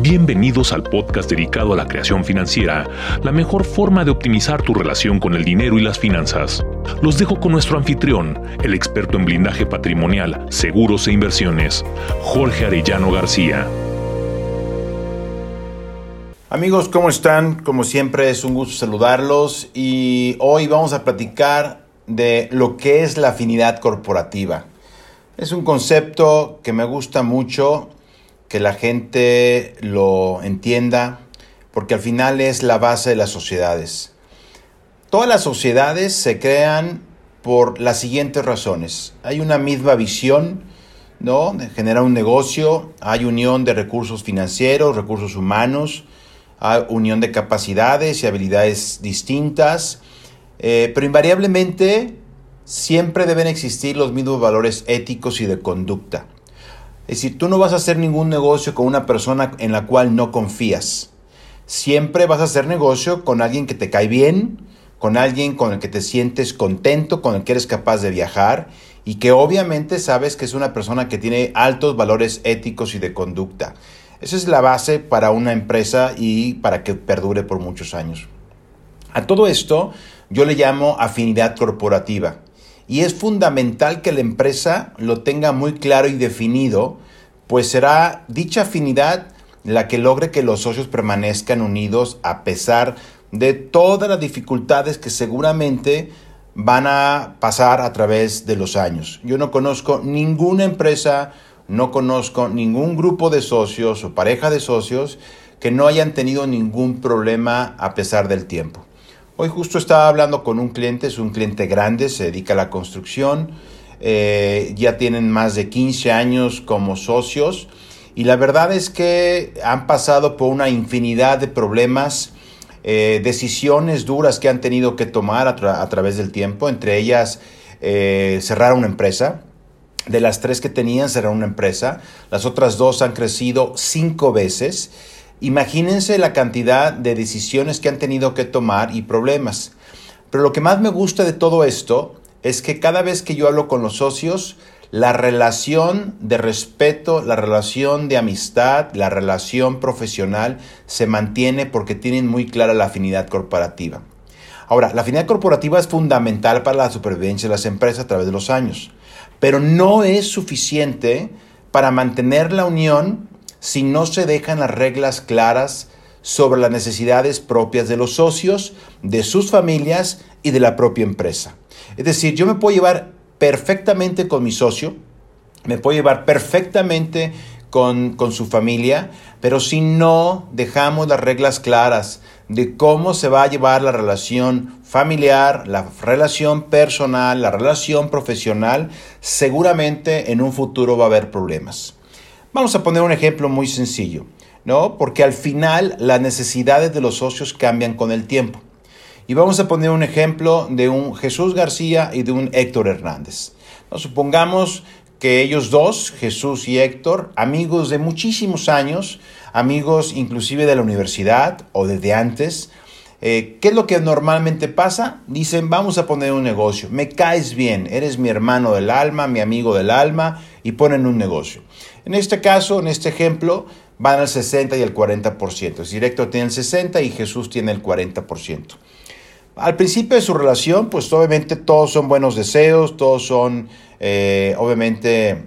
Bienvenidos al podcast dedicado a la creación financiera, la mejor forma de optimizar tu relación con el dinero y las finanzas. Los dejo con nuestro anfitrión, el experto en blindaje patrimonial, seguros e inversiones, Jorge Arellano García. Amigos, ¿cómo están? Como siempre es un gusto saludarlos y hoy vamos a platicar de lo que es la afinidad corporativa. Es un concepto que me gusta mucho que la gente lo entienda, porque al final es la base de las sociedades. Todas las sociedades se crean por las siguientes razones. Hay una misma visión, ¿no? De generar un negocio, hay unión de recursos financieros, recursos humanos, hay unión de capacidades y habilidades distintas, eh, pero invariablemente siempre deben existir los mismos valores éticos y de conducta. Es decir, tú no vas a hacer ningún negocio con una persona en la cual no confías. Siempre vas a hacer negocio con alguien que te cae bien, con alguien con el que te sientes contento, con el que eres capaz de viajar y que obviamente sabes que es una persona que tiene altos valores éticos y de conducta. Esa es la base para una empresa y para que perdure por muchos años. A todo esto yo le llamo afinidad corporativa y es fundamental que la empresa lo tenga muy claro y definido, pues será dicha afinidad la que logre que los socios permanezcan unidos a pesar de todas las dificultades que seguramente van a pasar a través de los años. Yo no conozco ninguna empresa, no conozco ningún grupo de socios o pareja de socios que no hayan tenido ningún problema a pesar del tiempo. Hoy justo estaba hablando con un cliente, es un cliente grande, se dedica a la construcción, eh, ya tienen más de 15 años como socios y la verdad es que han pasado por una infinidad de problemas, eh, decisiones duras que han tenido que tomar a, través del tiempo, entre ellas eh, cerrar una empresa. De las tres que tenían, cerrar una empresa. Las otras dos han crecido cinco veces Imagínense la cantidad de decisiones que han tenido que tomar y problemas. Pero lo que más me gusta de todo esto es que cada vez que yo hablo con los socios, la relación de respeto, la relación de amistad, la relación profesional se mantiene porque tienen muy clara la afinidad corporativa. Ahora, la afinidad corporativa es fundamental para la supervivencia de las empresas a través de los años, pero no es suficiente para mantener la unión si no se dejan las reglas claras sobre las necesidades propias de los socios, de sus familias y de la propia empresa. Es decir, yo me puedo llevar perfectamente con mi socio, me puedo llevar perfectamente con, con, su familia, pero si no dejamos las reglas claras de cómo se va a llevar la relación familiar, la relación personal, la relación profesional, seguramente en un futuro va a haber problemas. Vamos a poner un ejemplo muy sencillo, ¿no? Porque al final las necesidades de los socios cambian con el tiempo. Y vamos a poner un ejemplo de un Jesús García y de un Héctor Hernández. Supongamos que ellos dos, Jesús y Héctor, amigos de muchísimos años, amigos inclusive de la universidad o desde antes, eh, ¿Qué es lo que normalmente pasa? Dicen, vamos a poner un negocio, me caes bien, eres mi hermano del alma, mi amigo del alma, y ponen un negocio. En este caso, en este ejemplo, van al 60 y el 40%. Es directo tiene el 60 y Jesús tiene el 40%. Al principio de su relación, pues obviamente todos son buenos deseos, todos son eh, obviamente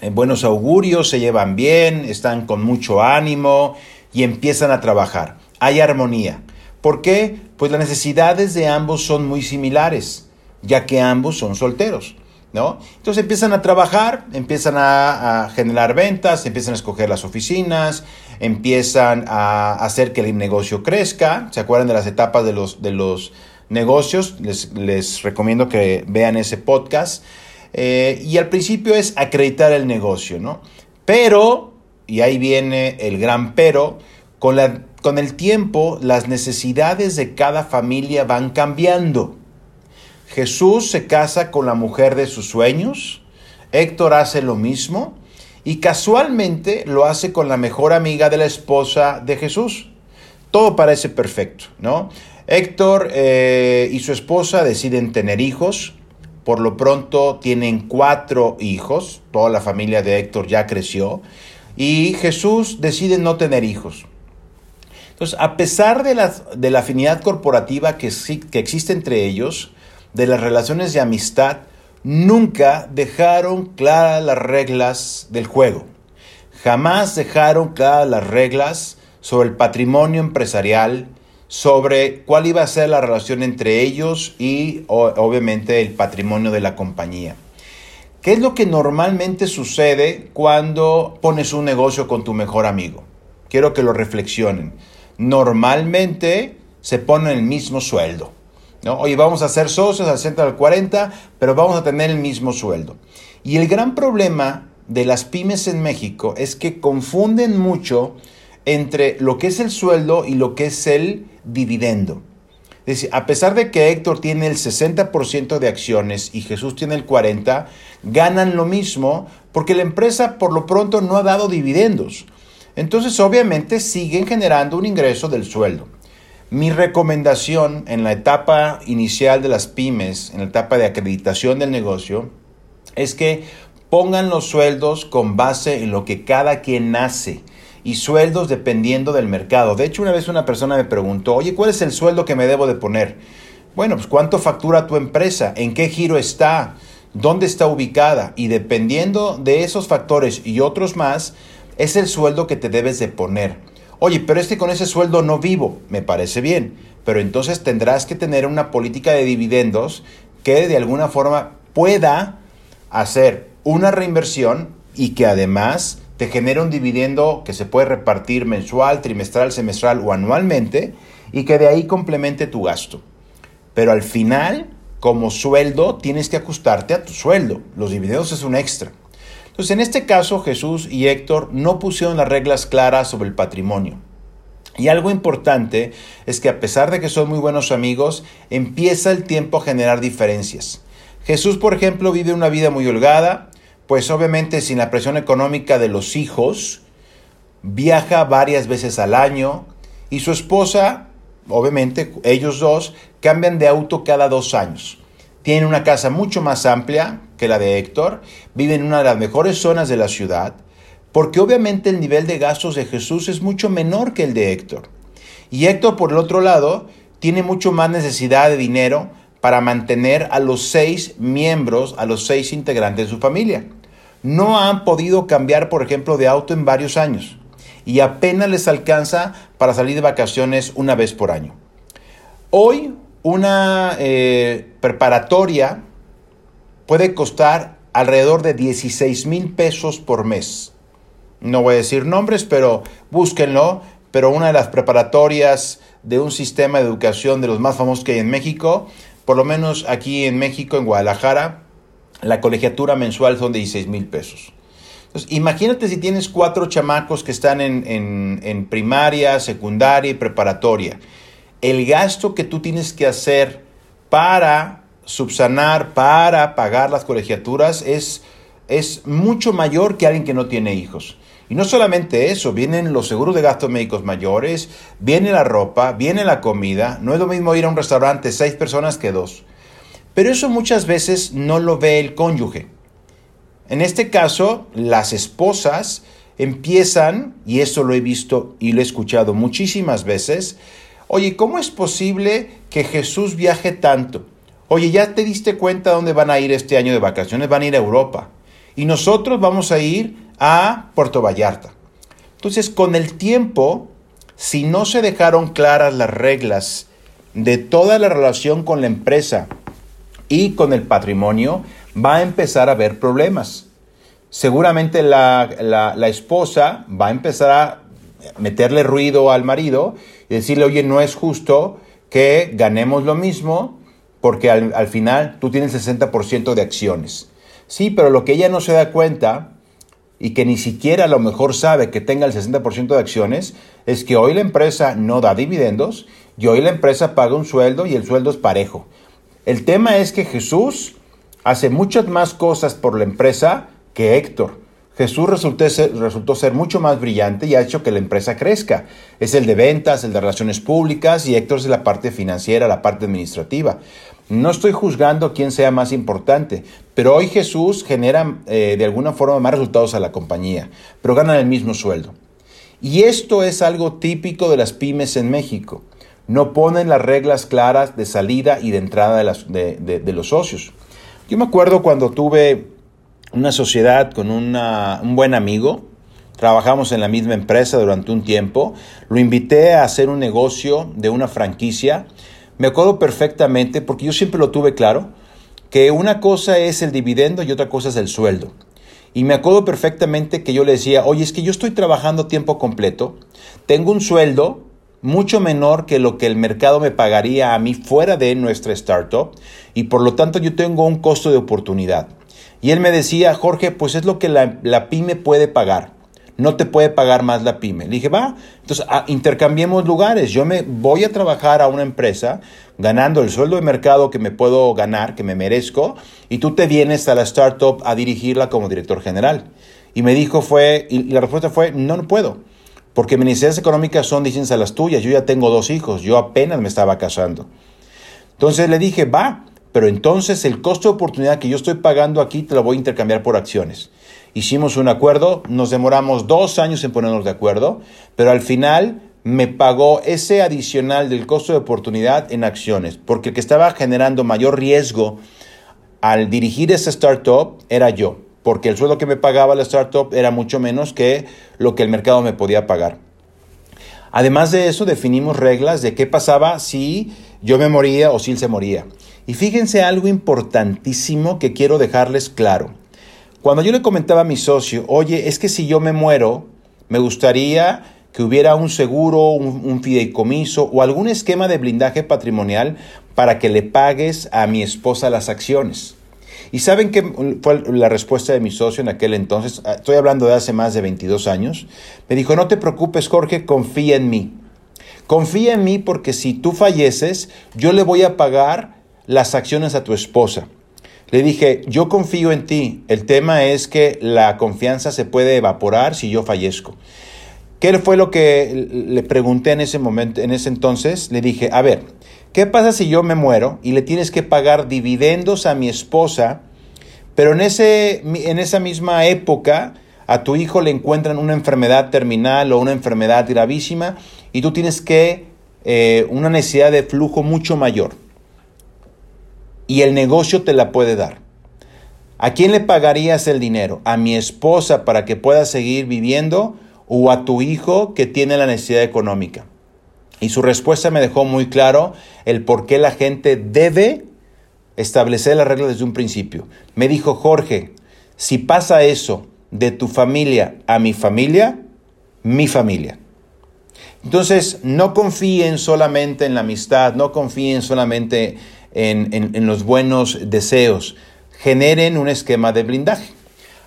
en buenos augurios, se llevan bien, están con mucho ánimo y empiezan a trabajar. Hay armonía. ¿Por qué? Pues las necesidades de ambos son muy similares, ya que ambos son solteros. ¿No? Entonces empiezan a trabajar, empiezan a, generar ventas, empiezan a escoger las oficinas, empiezan a hacer que el negocio crezca. ¿Se acuerdan de las etapas de los, de los negocios? Les, recomiendo que vean ese podcast. Eh, y al principio es acreditar el negocio, ¿no? Pero, y ahí viene el gran pero, con la con el tiempo, las necesidades de cada familia van cambiando. Jesús se casa con la mujer de sus sueños, Héctor hace lo mismo y casualmente lo hace con la mejor amiga de la esposa de Jesús. Todo parece perfecto, ¿no? Héctor eh, y su esposa deciden tener hijos, por lo pronto tienen cuatro hijos, toda la familia de Héctor ya creció y Jesús decide no tener hijos. Entonces, a pesar de la, de la afinidad corporativa que, que existe entre ellos, de las relaciones de amistad, nunca dejaron claras las reglas del juego. Jamás dejaron claras las reglas sobre el patrimonio empresarial, sobre cuál iba a ser la relación entre ellos y obviamente el patrimonio de la compañía. ¿Qué es lo que normalmente sucede cuando pones un negocio con tu mejor amigo? Quiero que lo reflexionen. Normalmente se pone el mismo sueldo. ¿no? Oye, vamos a ser socios al centro del 40, pero vamos a tener el mismo sueldo. Y el gran problema de las pymes en México es que confunden mucho entre lo que es el sueldo y lo que es el dividendo. Es decir, a pesar de que Héctor tiene el 60% de acciones y Jesús tiene el 40%, ganan lo mismo porque la empresa por lo pronto no ha dado dividendos. Entonces obviamente siguen generando un ingreso del sueldo. Mi recomendación en la etapa inicial de las pymes, en la etapa de acreditación del negocio, es que pongan los sueldos con base en lo que cada quien hace y sueldos dependiendo del mercado. De hecho, una vez una persona me preguntó, oye, ¿cuál es el sueldo que me debo de poner? Bueno, pues cuánto factura tu empresa, en qué giro está, dónde está ubicada y dependiendo de esos factores y otros más, es el sueldo que te debes de poner. Oye, pero es que con ese sueldo no vivo, me parece bien, pero entonces tendrás que tener una política de dividendos que de alguna forma pueda hacer una reinversión y que además te genera un dividendo que se puede repartir mensual, trimestral, semestral o anualmente y que de ahí complemente tu gasto. Pero al final, como sueldo, tienes que ajustarte a tu sueldo. Los dividendos es un extra. Entonces, en este caso, Jesús y Héctor no pusieron las reglas claras sobre el patrimonio. Y algo importante es que a pesar de que son muy buenos amigos, empieza el tiempo a generar diferencias. Jesús, por ejemplo, vive una vida muy holgada, pues obviamente sin la presión económica de los hijos, viaja varias veces al año y su esposa, obviamente ellos dos, cambian de auto cada dos años. Tienen una casa mucho más amplia la de Héctor, viven en una de las mejores zonas de la ciudad, porque obviamente el nivel de gastos de Jesús es mucho menor que el de Héctor. Y Héctor, por el otro lado, tiene mucho más necesidad de dinero para mantener a los seis miembros, a los seis integrantes de su familia. No han podido cambiar, por ejemplo, de auto en varios años y apenas les alcanza para salir de vacaciones una vez por año. Hoy una eh, preparatoria puede costar alrededor de 16 mil pesos por mes. No voy a decir nombres, pero búsquenlo. Pero una de las preparatorias de un sistema de educación de los más famosos que hay en México por lo menos aquí en México, en Guadalajara, la colegiatura mensual son de 16 mil pesos. Entonces, imagínate si tienes cuatro chamacos que están en, primaria, secundaria y preparatoria. El gasto que tú tienes que hacer para subsanar, para pagar las colegiaturas es, es mucho mayor que alguien que no tiene hijos. Y no solamente eso, vienen los seguros de gastos médicos mayores, viene la ropa, viene la comida. No es lo mismo ir a un restaurante seis personas que dos. Pero eso muchas veces no lo ve el cónyuge. En este caso, las esposas empiezan, y eso lo he visto y lo he escuchado muchísimas veces, oye, ¿cómo es posible que Jesús viaje tanto? Oye, ¿ya te diste cuenta dónde van a ir este año de vacaciones? Van a ir a Europa. Y nosotros vamos a ir a Puerto Vallarta. Entonces, con el tiempo, si no se dejaron claras las reglas de toda la relación con la empresa y con el patrimonio, va a empezar a haber problemas. Seguramente la, esposa va a empezar a meterle ruido al marido y decirle, oye, no es justo que ganemos lo mismo porque al, al final tú tienes 60% de acciones. Sí, pero lo que ella no se da cuenta y que ni siquiera a lo mejor sabe que tenga el 60% de acciones, es que hoy la empresa no da dividendos y hoy la empresa paga un sueldo y el sueldo es parejo. El tema es que Jesús hace muchas más cosas por la empresa que Héctor. Jesús resultó ser, resultó ser, mucho más brillante y ha hecho que la empresa crezca. Es el de ventas, el de relaciones públicas y Héctor es la parte financiera, la parte administrativa. No estoy juzgando quién sea más importante, pero hoy Jesús genera eh, de alguna forma más resultados a la compañía, pero ganan el mismo sueldo. Y esto es algo típico de las pymes en México. No ponen las reglas claras de salida y de entrada de, de los socios. Yo me acuerdo cuando tuve una sociedad con un buen amigo, trabajamos en la misma empresa durante un tiempo, lo invité a hacer un negocio de una franquicia me acuerdo perfectamente, porque yo siempre lo tuve claro, que una cosa es el dividendo y otra cosa es el sueldo. Y me acuerdo perfectamente que yo le decía, oye, es que yo estoy trabajando tiempo completo, tengo un sueldo mucho menor que lo que el mercado me pagaría a mí fuera de nuestra startup y por lo tanto yo tengo un costo de oportunidad. Y él me decía, Jorge, pues es lo que la, la pyme puede pagar no te puede pagar más la pyme. Le dije, va, entonces ah, intercambiemos lugares. Yo me voy a trabajar a una empresa ganando el sueldo de mercado que me puedo ganar, que me merezco, y tú te vienes a la startup a dirigirla como director general. Y me dijo, fue, y la respuesta fue, no, no puedo, porque mis necesidades económicas son distintas a las tuyas. Yo ya tengo dos hijos, yo apenas me estaba casando. Entonces le dije, va, pero entonces el costo de oportunidad que yo estoy pagando aquí te lo voy a intercambiar por acciones. Hicimos un acuerdo, nos demoramos dos años en ponernos de acuerdo, pero al final me pagó ese adicional del costo de oportunidad en acciones, porque el que estaba generando mayor riesgo al dirigir esa startup era yo, porque el sueldo que me pagaba la startup era mucho menos que lo que el mercado me podía pagar. Además de eso, definimos reglas de qué pasaba si yo me moría o si él se moría. Y fíjense algo importantísimo que quiero dejarles claro. Cuando yo le comentaba a mi socio, oye, es que si yo me muero, me gustaría que hubiera un seguro, un, fideicomiso o algún esquema de blindaje patrimonial para que le pagues a mi esposa las acciones. ¿Y saben qué fue la respuesta de mi socio en aquel entonces? Ah, estoy hablando de hace más de 22 años. Me dijo, no te preocupes Jorge, confía en mí. Confía en mí porque si tú falleces, yo le voy a pagar las acciones a tu esposa. Le dije, yo confío en ti. El tema es que la confianza se puede evaporar si yo fallezco. ¿Qué fue lo que le pregunté en ese momento, en ese entonces? Le dije, a ver, ¿qué pasa si yo me muero y le tienes que pagar dividendos a mi esposa, pero en, ese, en esa misma época a tu hijo le encuentran una enfermedad terminal o una enfermedad gravísima y tú tienes que eh, una necesidad de flujo mucho mayor? Y el negocio te la puede dar. ¿A quién le pagarías el dinero? ¿A mi esposa para que pueda seguir viviendo o a tu hijo que tiene la necesidad económica? Y su respuesta me dejó muy claro el por qué la gente debe establecer las reglas desde un principio. Me dijo, Jorge, si pasa eso de tu familia a mi familia, mi familia. Entonces, no confíen solamente en la amistad, no confíen solamente en, los buenos deseos, generen un esquema de blindaje.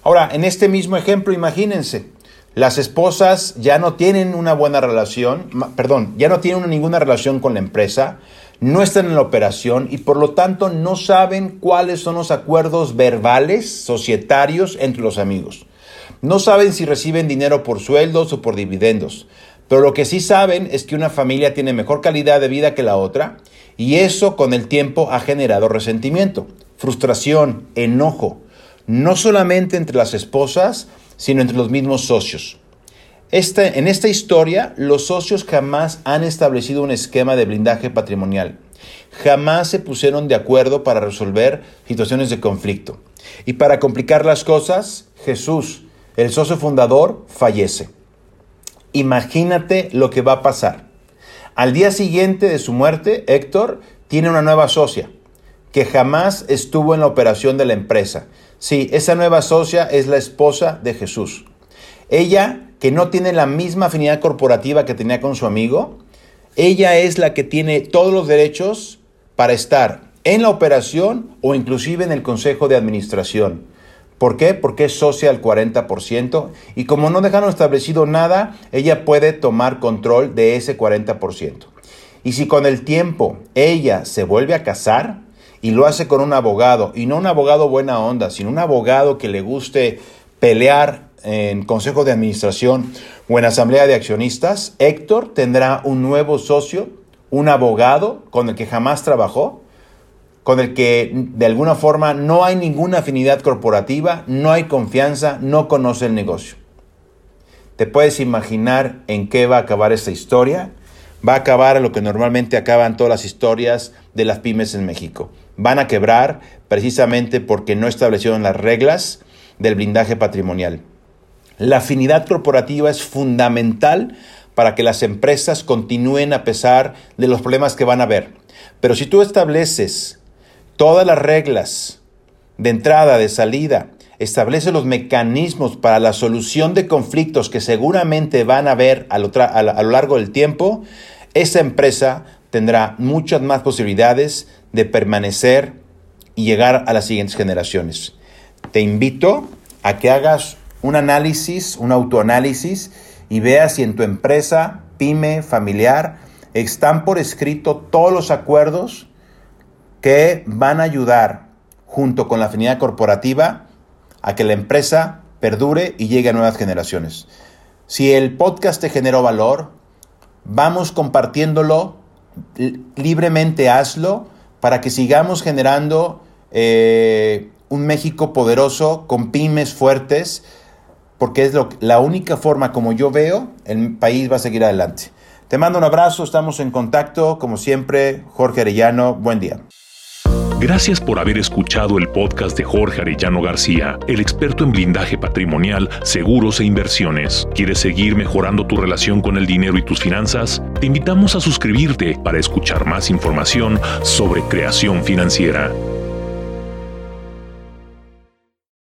Ahora, en este mismo ejemplo, imagínense, las esposas ya no tienen una buena relación, perdón, ya no tienen ninguna relación con la empresa, no están en la operación y por lo tanto no saben cuáles son los acuerdos verbales societarios entre los amigos. No saben si reciben dinero por sueldos o por dividendos, pero lo que sí saben es que una familia tiene mejor calidad de vida que la otra y eso con el tiempo ha generado resentimiento, frustración, enojo, no solamente entre las esposas, sino entre los mismos socios. Este, en esta historia, los socios jamás han establecido un esquema de blindaje patrimonial. Jamás se pusieron de acuerdo para resolver situaciones de conflicto. Y para complicar las cosas, Jesús, el socio fundador, fallece. Imagínate lo que va a pasar. Al día siguiente de su muerte, Héctor tiene una nueva socia que jamás estuvo en la operación de la empresa. Sí, esa nueva socia es la esposa de Jesús. Ella, que no tiene la misma afinidad corporativa que tenía con su amigo, ella es la que tiene todos los derechos para estar en la operación o inclusive en el consejo de administración. ¿Por qué? Porque es socia al 40% y como no dejaron establecido nada, ella puede tomar control de ese 40%. Y si con el tiempo ella se vuelve a casar y lo hace con un abogado, y no un abogado buena onda, sino un abogado que le guste pelear en consejo de administración o en asamblea de accionistas, Héctor tendrá un nuevo socio, un abogado con el que jamás trabajó, con el que de alguna forma no hay ninguna afinidad corporativa, no hay confianza, no conoce el negocio. ¿Te puedes imaginar en qué va a acabar esta historia? Va a acabar lo que normalmente acaban todas las historias de las pymes en México. Van a quebrar precisamente porque no establecieron las reglas del blindaje patrimonial. La afinidad corporativa es fundamental para que las empresas continúen a pesar de los problemas que van a haber. Pero si tú estableces todas las reglas de entrada, de salida, establece los mecanismos para la solución de conflictos que seguramente van a haber a lo, largo del tiempo, esa empresa tendrá muchas más posibilidades de permanecer y llegar a las siguientes generaciones. Te invito a que hagas un análisis, un autoanálisis y veas si en tu empresa, pyme, familiar, están por escrito todos los acuerdos que van a ayudar junto con la afinidad corporativa a que la empresa perdure y llegue a nuevas generaciones. Si el podcast te generó valor, vamos compartiéndolo libremente, hazlo para que sigamos generando eh, un México poderoso con pymes fuertes, porque es lo, la única forma como yo veo el país va a seguir adelante. Te mando un abrazo, estamos en contacto, como siempre, Jorge Arellano, buen día. Gracias por haber escuchado el podcast de Jorge Arellano García, el experto en blindaje patrimonial, seguros e inversiones. ¿Quieres seguir mejorando tu relación con el dinero y tus finanzas? Te invitamos a suscribirte para escuchar más información sobre creación financiera.